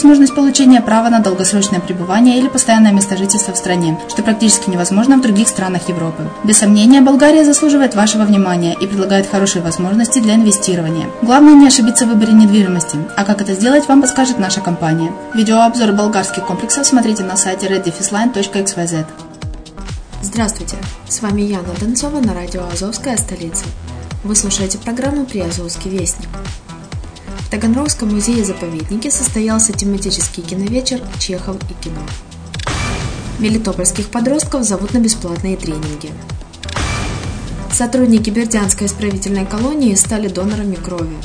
возможность получения права на долгосрочное пребывание или постоянное место жительства в стране, что практически невозможно в других странах Европы. Без сомнения, Болгария заслуживает вашего внимания и предлагает хорошие возможности для инвестирования. Главное не ошибиться в выборе недвижимости, а как это сделать, вам подскажет наша компания. Видеообзор болгарских комплексов смотрите на сайте reddefisline.xyz. Здравствуйте, с вами Яна Донцова на радио «Азовская столица». Вы слушаете программу «Приазовский вестник». В Таганрогском музее-заповеднике состоялся тематический киновечер «Чехов и кино». Мелитопольских подростков зовут на бесплатные тренинги. Сотрудники Бердянской исправительной колонии стали донорами крови.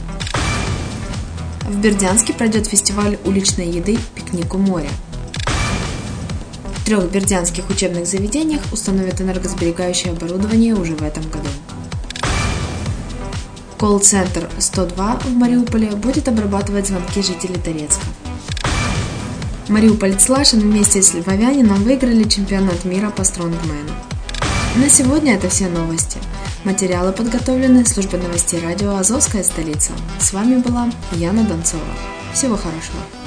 В Бердянске пройдет фестиваль уличной еды «Пикник у моря». В трех бердянских учебных заведениях установят энергосберегающее оборудование уже в этом году. Колл-центр 102 в Мариуполе будет обрабатывать звонки жителей Торецка. Мариуполь Слашин вместе с Львовянином выиграли чемпионат мира по стронгмену. На сегодня это все новости. Материалы подготовлены службой новостей радио «Азовская столица». С вами была Яна Донцова. Всего хорошего.